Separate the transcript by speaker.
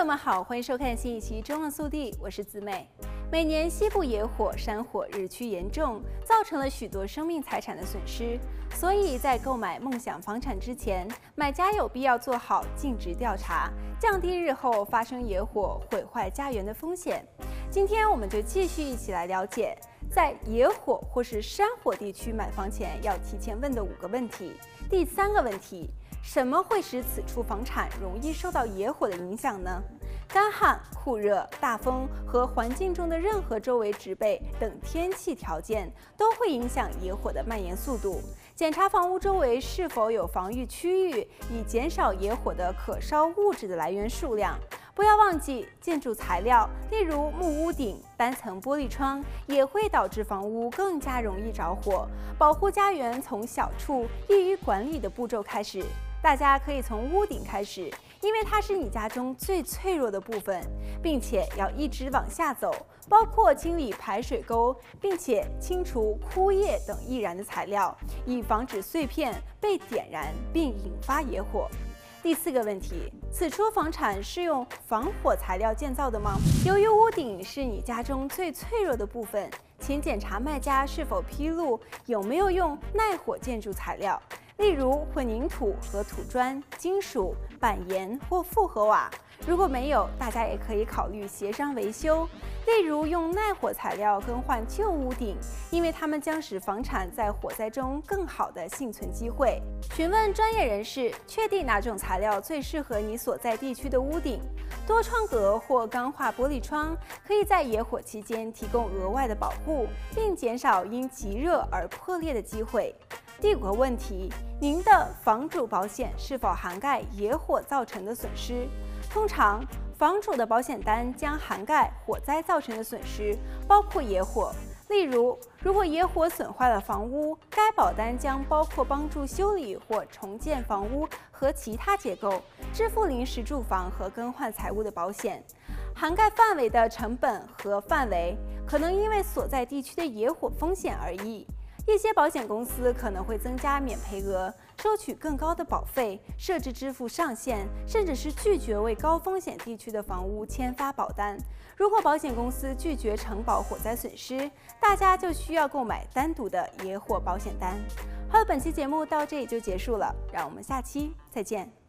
Speaker 1: 朋友们好，欢迎收看新一期《中望速递》，我是子美。每年西部野火、山火日趋严重，造成了许多生命财产的损失，所以在购买梦想房产之前，买家有必要做好尽职调查，降低日后发生野火毁坏家园的风险。今天我们就继续一起来了解，在野火或是山火地区买房前要提前问的五个问题。第三个问题。什么会使此处房产容易受到野火的影响呢？干旱、酷热、大风和环境中的任何周围植被等天气条件都会影响野火的蔓延速度。检查房屋周围是否有防御区域，以减少野火的可烧物质的来源数量。不要忘记，建筑材料，例如木屋顶、单层玻璃窗，也会导致房屋更加容易着火。保护家园从小处易于管理的步骤开始。大家可以从屋顶开始，因为它是你家中最脆弱的部分，并且要一直往下走，包括清理排水沟，并且清除枯叶等易燃的材料，以防止碎片被点燃并引发野火。第四个问题，此处房产是用防火材料建造的吗？由于屋顶是你家中最脆弱的部分，请检查卖家是否披露有没有用耐火建筑材料。例如混凝土和土砖、金属板岩或复合瓦，如果没有，大家也可以考虑协商维修。例如用耐火材料更换旧屋顶，因为它们将使房产在火灾中更好的幸存机会。询问专业人士，确定哪种材料最适合你所在地区的屋顶。多窗格或钢化玻璃窗可以在野火期间提供额外的保护，并减少因极热而破裂的机会。第五个问题，您的房主保险是否涵盖野火造成的损失？通常，房主的保险单将涵盖火灾造成的损失，包括野火。例如，如果野火损坏了房屋，该保单将包括帮助修理或重建房屋和其他结构、支付临时住房和更换财物的保险。涵盖范围的成本和范围可能因为所在地区的野火风险而异。一些保险公司可能会增加免赔额，收取更高的保费，设置支付上限，甚至是拒绝为高风险地区的房屋签发保单。如果保险公司拒绝承保火灾损失，大家就需要购买单独的野火保险单。好了，本期节目到这里就结束了，让我们下期再见。